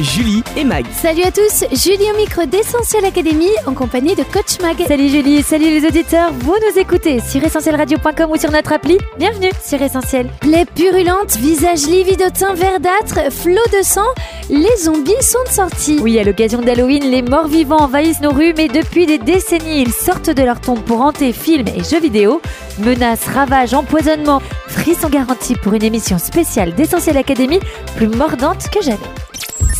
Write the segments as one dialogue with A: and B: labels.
A: Julie et Mag.
B: Salut à tous, Julie au micro d'Essentiel Academy en compagnie de Coach Mag. Salut Julie, salut les auditeurs, vous nous écoutez sur essentielradio.com ou sur notre appli. Bienvenue sur Essentiel. Plaie purulente, visage livide au teint verdâtre, flot de sang, les zombies sont de sortie. Oui, à l'occasion d'Halloween, les morts vivants envahissent nos rues, mais depuis des décennies, ils sortent de leur tombe pour hanter films et jeux vidéo. Menaces, ravages, empoisonnements, frissons garantis pour une émission spéciale d'Essentiel Academy, plus mordante que jamais.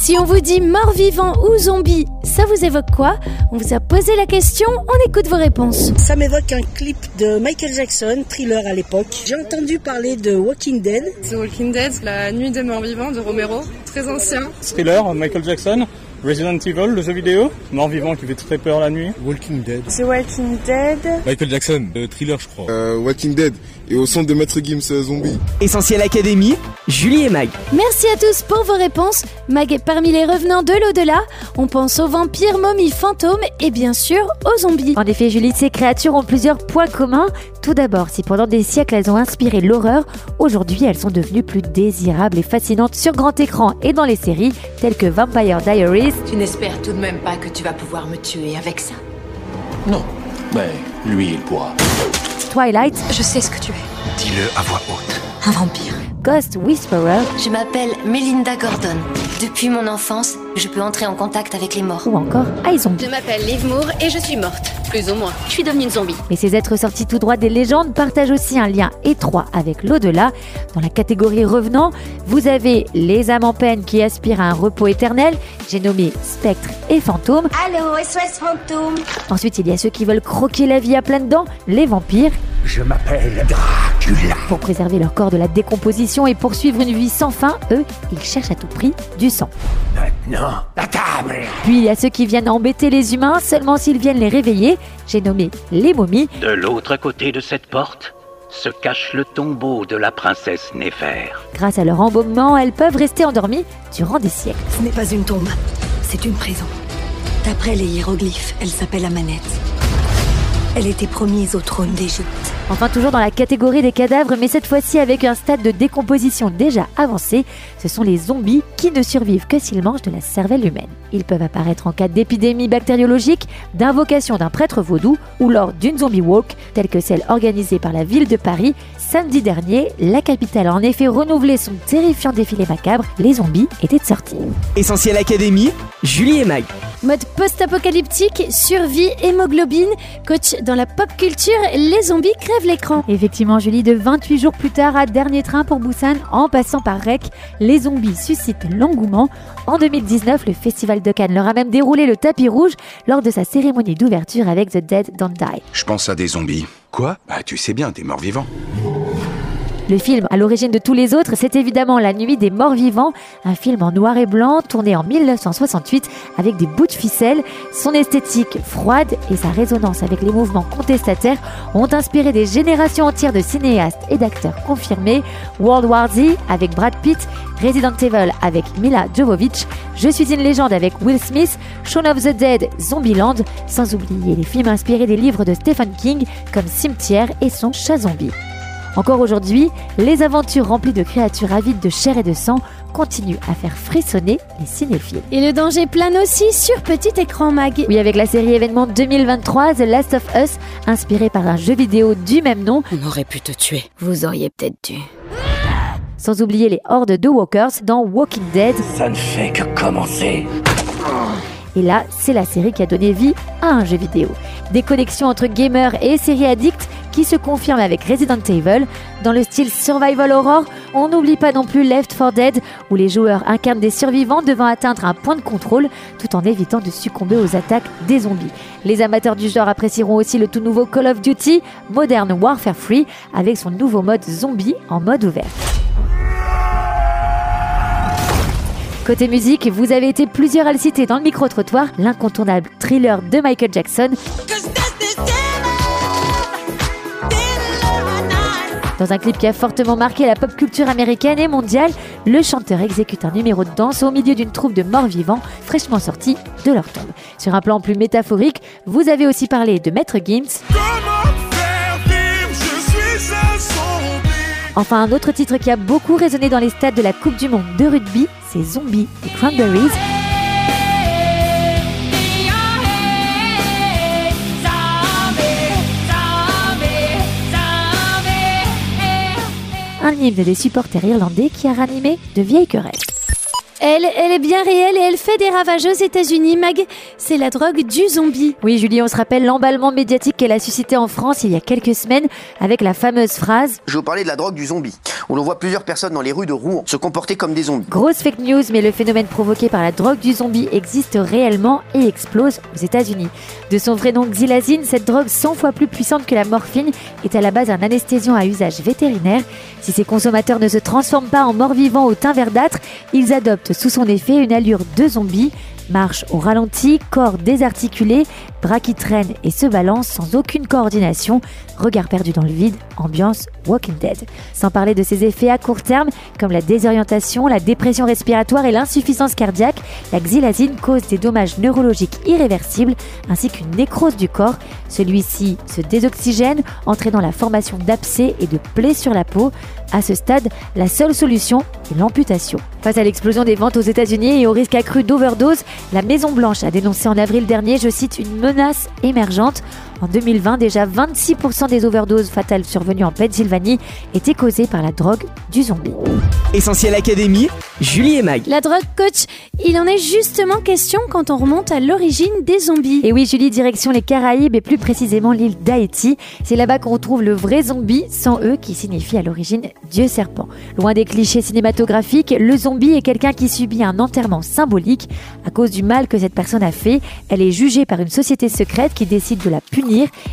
B: Si on vous dit mort-vivant ou zombie, ça vous évoque quoi? On vous a posé la question, on écoute vos réponses.
C: Ça m'évoque un clip de Michael Jackson, thriller à l'époque. J'ai entendu parler de Walking Dead.
D: The Walking Dead, La Nuit des Morts Vivants de Romero, très ancien.
E: Thriller, Michael Jackson, Resident Evil, le jeu vidéo, Mort vivant qui fait très peur la nuit.
F: Walking Dead.
D: The Walking Dead.
F: Michael Jackson, euh, thriller je crois.
G: Euh, Walking Dead et au centre de Maître Gims euh, Zombie.
A: Essentiel Académie. Julie et Mag.
B: Merci à tous pour vos réponses. Mag est parmi les revenants de l'au-delà. On pense aux vampires, momies, fantômes et bien sûr aux zombies. En effet, Julie, ces créatures ont plusieurs points communs. Tout d'abord, si pendant des siècles elles ont inspiré l'horreur, aujourd'hui elles sont devenues plus désirables et fascinantes sur grand écran et dans les séries telles que Vampire Diaries,
H: Tu n'espères tout de même pas que tu vas pouvoir me tuer avec ça
I: Non, mais lui, il pourra.
B: Twilight,
H: Je sais ce que tu es.
I: Dis-le à voix haute.
H: Un vampire.
B: Ghost Whisperer
H: Je m'appelle Melinda Gordon. Depuis mon enfance, je peux entrer en contact avec les morts.
B: ou encore iZombie.
J: Je m'appelle Liv Moore et je suis morte. Plus ou moins. Je suis devenue une zombie.
B: Mais ces êtres sortis tout droit des légendes partagent aussi un lien étroit avec l'au-delà. Dans la catégorie revenants, vous avez les âmes en peine qui aspirent à un repos éternel, j'ai nommé spectres et fantômes.
K: Allô, SOS fantôme.
B: Ensuite, il y a ceux qui veulent croquer la vie à pleines dents, les vampires,
I: Je m'appelle Dracula.
B: pour préserver leur corps de la décomposition et poursuivre une vie sans fin. Eux, ils cherchent à tout prix du sang.
I: Maintenant, la table.
B: Puis il y a ceux qui viennent embêter les humains seulement s'ils viennent les réveiller. J'ai nommé les momies.
L: De l'autre côté de cette porte se cache le tombeau de la princesse Néfer.
B: Grâce à leur embaumement, elles peuvent rester endormies durant des siècles.
H: Ce n'est pas une tombe, c'est une prison. D'après les hiéroglyphes, elle s'appelle Amanette. Elle était promise au trône d'Égypte.
B: Enfin, toujours dans la catégorie des cadavres, mais cette fois-ci avec un stade de décomposition déjà avancé, ce sont les zombies qui ne survivent que s'ils mangent de la cervelle humaine. Ils peuvent apparaître en cas d'épidémie bactériologique, d'invocation d'un prêtre vaudou ou lors d'une zombie walk, telle que celle organisée par la ville de Paris. Samedi dernier, la capitale a en effet renouvelé son terrifiant défilé macabre. Les zombies étaient de sortie.
A: Essentiel Académie. Julie et Mag.
B: Mode post-apocalyptique, survie, hémoglobine, coach dans la pop culture, les zombies l'écran. Effectivement, Julie, de 28 jours plus tard, à dernier train pour Busan, en passant par Rec, les zombies suscitent l'engouement. En 2019, le Festival de Cannes leur a même déroulé le tapis rouge lors de sa cérémonie d'ouverture avec The Dead Don't Die.
I: Je pense à des zombies. Quoi? Bah, tu sais bien, des morts vivants.
B: Le film à l'origine de tous les autres, c'est évidemment La Nuit des Morts Vivants, un film en noir et blanc tourné en 1968 avec des bouts de ficelle. Son esthétique froide et sa résonance avec les mouvements contestataires ont inspiré des générations entières de cinéastes et d'acteurs confirmés. World War Z avec Brad Pitt, Resident Evil avec Mila Jovovich, Je suis une légende avec Will Smith, Shaun of the Dead, Zombieland, sans oublier les films inspirés des livres de Stephen King comme Cimetière et son chat zombie. Encore aujourd'hui, les aventures remplies de créatures avides de chair et de sang continuent à faire frissonner les cinéphiles. Et le danger plane aussi sur petit écran mag. Oui, avec la série événement 2023 The Last of Us, inspirée par un jeu vidéo du même nom,
H: On aurait pu te tuer. Vous auriez peut-être dû.
B: sans oublier les hordes de walkers dans Walking Dead.
L: Ça ne fait que commencer.
B: Et là, c'est la série qui a donné vie à un jeu vidéo. Des connexions entre gamers et séries addicts qui se confirment avec Resident Evil. Dans le style survival horror, on n'oublie pas non plus Left 4 Dead, où les joueurs incarnent des survivants devant atteindre un point de contrôle tout en évitant de succomber aux attaques des zombies. Les amateurs du genre apprécieront aussi le tout nouveau Call of Duty Modern Warfare Free avec son nouveau mode zombie en mode ouvert. Côté musique, vous avez été plusieurs à le citer dans le micro-trottoir, l'incontournable thriller de Michael Jackson. Dans un clip qui a fortement marqué la pop culture américaine et mondiale, le chanteur exécute un numéro de danse au milieu d'une troupe de morts-vivants fraîchement sortis de leur tombe. Sur un plan plus métaphorique, vous avez aussi parlé de Maître Gims. Enfin, un autre titre qui a beaucoup résonné dans les stades de la Coupe du Monde de rugby, c'est Zombie des Cranberries. Un hymne des supporters irlandais qui a ranimé de vieilles querelles.
K: Elle, elle est bien réelle et elle fait des ravages aux États-Unis, Mag. C'est la drogue du zombie.
B: Oui, Julie, on se rappelle l'emballement médiatique qu'elle a suscité en France il y a quelques semaines avec la fameuse phrase
M: Je vous parlais de la drogue du zombie. On voit plusieurs personnes dans les rues de Rouen se comporter comme des zombies.
B: Grosse fake news, mais le phénomène provoqué par la drogue du zombie existe réellement et explose aux États-Unis. De son vrai nom xylazine, cette drogue 100 fois plus puissante que la morphine est à la base un anesthésiant à usage vétérinaire. Si ses consommateurs ne se transforment pas en morts-vivants au teint verdâtre, ils adoptent sous son effet une allure de zombie marche au ralenti, corps désarticulé, bras qui traînent et se balancent sans aucune coordination, regard perdu dans le vide, ambiance Walking Dead. Sans parler de ses effets à court terme, comme la désorientation, la dépression respiratoire et l'insuffisance cardiaque, la xylazine cause des dommages neurologiques irréversibles ainsi qu'une nécrose du corps. Celui-ci se désoxygène, entraînant la formation d'abcès et de plaies sur la peau. À ce stade, la seule solution est l'amputation. Face à l'explosion des ventes aux États-Unis et au risque accru d'overdose, la Maison-Blanche a dénoncé en avril dernier, je cite, une menace émergente. En 2020, déjà 26% des overdoses fatales survenues en Pennsylvanie étaient causées par la drogue du zombie.
A: Essentiel Académie, Julie et Mag.
K: La drogue, coach, il en est justement question quand on remonte à l'origine des zombies.
B: Et oui, Julie, direction les Caraïbes et plus précisément l'île d'Haïti. C'est là-bas qu'on retrouve le vrai zombie, sans eux, qui signifie à l'origine Dieu serpent. Loin des clichés cinématographiques, le zombie est quelqu'un qui subit un enterrement symbolique. À cause du mal que cette personne a fait, elle est jugée par une société secrète qui décide de la punir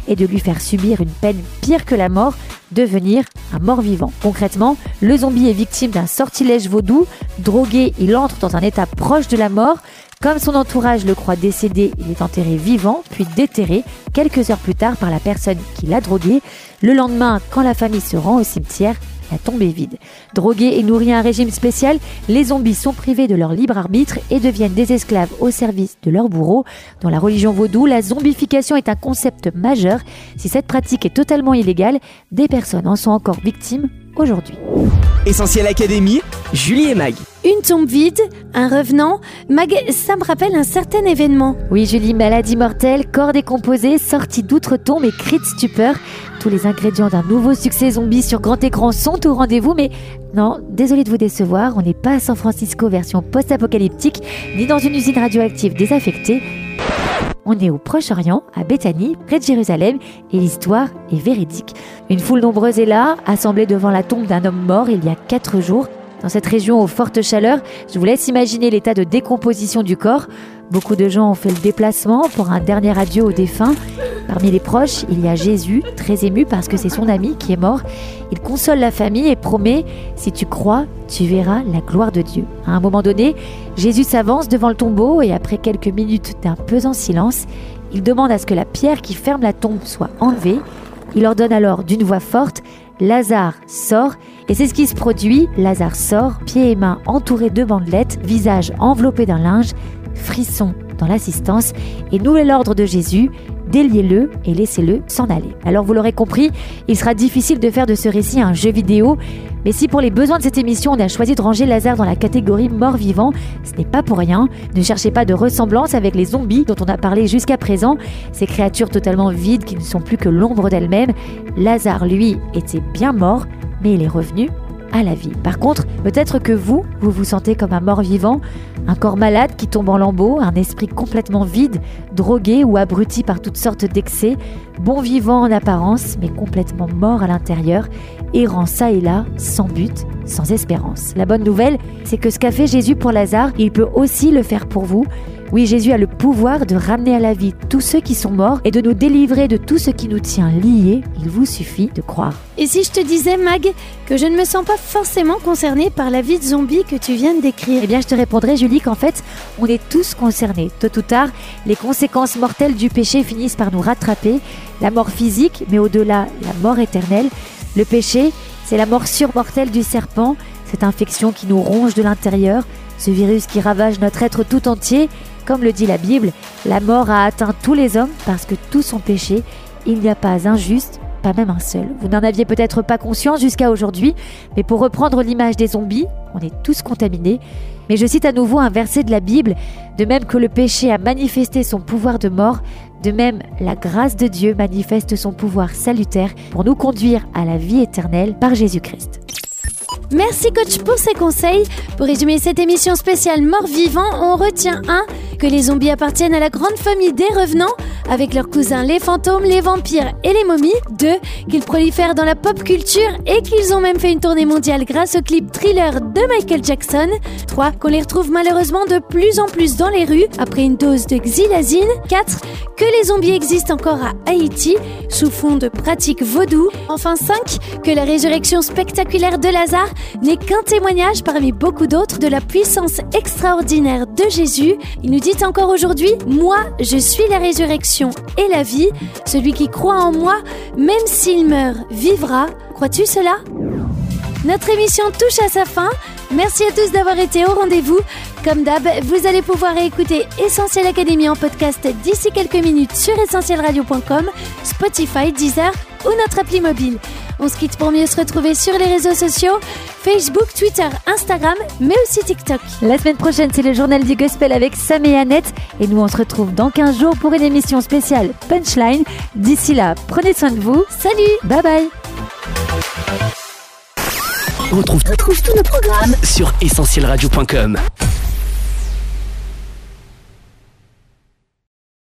B: et de lui faire subir une peine pire que la mort, devenir un mort-vivant. Concrètement, le zombie est victime d'un sortilège vaudou. Drogué, il entre dans un état proche de la mort. Comme son entourage le croit décédé, il est enterré vivant, puis déterré quelques heures plus tard par la personne qui l'a drogué. Le lendemain, quand la famille se rend au cimetière, la tombe est vide. Drogués et nourris à un régime spécial, les zombies sont privés de leur libre arbitre et deviennent des esclaves au service de leur bourreau. Dans la religion vaudou, la zombification est un concept majeur. Si cette pratique est totalement illégale, des personnes en sont encore victimes aujourd'hui.
A: Essentiel Académie, Julie et Mag.
K: Une tombe vide, un revenant. Mag, ça me rappelle un certain événement.
B: Oui, Julie, maladie mortelle, corps décomposé, sortie d'outre-tombe et cri de stupeur. Tous les ingrédients d'un nouveau succès zombie sur grand écran sont au rendez-vous, mais non, désolé de vous décevoir, on n'est pas à San Francisco version post-apocalyptique, ni dans une usine radioactive désaffectée. On est au Proche-Orient, à Bethanie, près de Jérusalem, et l'histoire est véridique. Une foule nombreuse est là, assemblée devant la tombe d'un homme mort il y a quatre jours. Dans cette région aux fortes chaleurs, je vous laisse imaginer l'état de décomposition du corps. Beaucoup de gens ont fait le déplacement pour un dernier adieu aux défunts. Parmi les proches, il y a Jésus, très ému parce que c'est son ami qui est mort. Il console la famille et promet, si tu crois, tu verras la gloire de Dieu. À un moment donné, Jésus s'avance devant le tombeau et après quelques minutes d'un pesant silence, il demande à ce que la pierre qui ferme la tombe soit enlevée. Il ordonne alors d'une voix forte, Lazare sort, et c'est ce qui se produit. Lazare sort, pieds et mains entourés de bandelettes, visage enveloppé d'un linge, frisson dans l'assistance, et nouvel ordre de Jésus, déliez-le et laissez-le s'en aller. Alors vous l'aurez compris, il sera difficile de faire de ce récit un jeu vidéo, mais si pour les besoins de cette émission on a choisi de ranger Lazare dans la catégorie mort-vivant, ce n'est pas pour rien. Ne cherchez pas de ressemblance avec les zombies dont on a parlé jusqu'à présent, ces créatures totalement vides qui ne sont plus que l'ombre d'elles-mêmes. Lazare, lui, était bien mort, mais il est revenu Par contre, peut-être que vous, vous vous sentez comme un mort-vivant, un corps malade qui tombe en lambeaux, un esprit complètement vide, drogué ou abruti par toutes sortes d'excès, bon vivant en apparence, mais complètement mort à l'intérieur, errant ça et là, sans but, sans espérance. La bonne nouvelle, c'est que ce qu'a fait Jésus pour Lazare, il peut aussi le faire pour vous. Oui, Jésus a le pouvoir de ramener à la vie tous ceux qui sont morts et de nous délivrer de tout ce qui nous tient liés. Il vous suffit de croire.
K: Et si je te disais, Mag, que je ne me sens pas forcément concernée par la vie de zombie que tu viens de décrire?
B: Eh bien, je te répondrai, Julie, qu'en fait, on est tous concernés. Tôt ou tard, les conséquences mortelles du péché finissent par nous rattraper. La mort physique, mais au-delà, la mort éternelle. Le péché, c'est la morsure mortelle du serpent, cette infection qui nous ronge de l'intérieur, ce virus qui ravage notre être tout entier. Comme le dit la Bible, la mort a atteint tous les hommes parce que tous ont péché. Il n'y a pas un juste, pas même un seul. Vous n'en aviez peut-être pas conscience jusqu'à aujourd'hui, mais pour reprendre l'image des zombies, on est tous contaminés. Mais je cite à nouveau un verset de la Bible, de même que le péché a manifesté son pouvoir de mort, de même la grâce de Dieu manifeste son pouvoir salutaire pour nous conduire à la vie éternelle par Jésus-Christ.
K: Merci coach pour ces conseils. Pour résumer cette émission spéciale mort-vivant, on retient 1. Que les zombies appartiennent à la grande famille des revenants, avec leurs cousins les fantômes, les vampires et les momies. 2. Qu'ils prolifèrent dans la pop culture et qu'ils ont même fait une tournée mondiale grâce au clip Thriller de Michael Jackson. 3. Qu'on les retrouve malheureusement de plus en plus dans les rues après une dose de xylazine. 4. Que les zombies existent encore à Haïti sous fond de pratiques vaudou. Enfin 5. Que la résurrection spectaculaire de Lazare n'est qu'un témoignage parmi beaucoup d'autres de la puissance extraordinaire de Jésus. Il nous dit encore aujourd'hui, moi, je suis la résurrection et la vie. Celui qui croit en moi, même s'il meurt, vivra. Crois-tu cela? Notre émission touche à sa fin. Merci à tous d'avoir été au rendez-vous. Comme d'hab, vous allez pouvoir écouter Essentiel Académie en podcast d'ici quelques minutes sur essentielradio.com, Spotify, Deezer ou notre appli mobile. On se quitte pour mieux se retrouver sur les réseaux sociaux, Facebook, Twitter, Instagram, mais aussi TikTok.
B: La semaine prochaine, c'est le journal du gospel avec Sam et Annette. Et nous, on se retrouve dans 15 jours pour une émission spéciale Punchline. D'ici là, prenez soin de vous.
K: Salut
B: Bye bye
A: On retrouve, tous nos programmes sur essentielradio.com.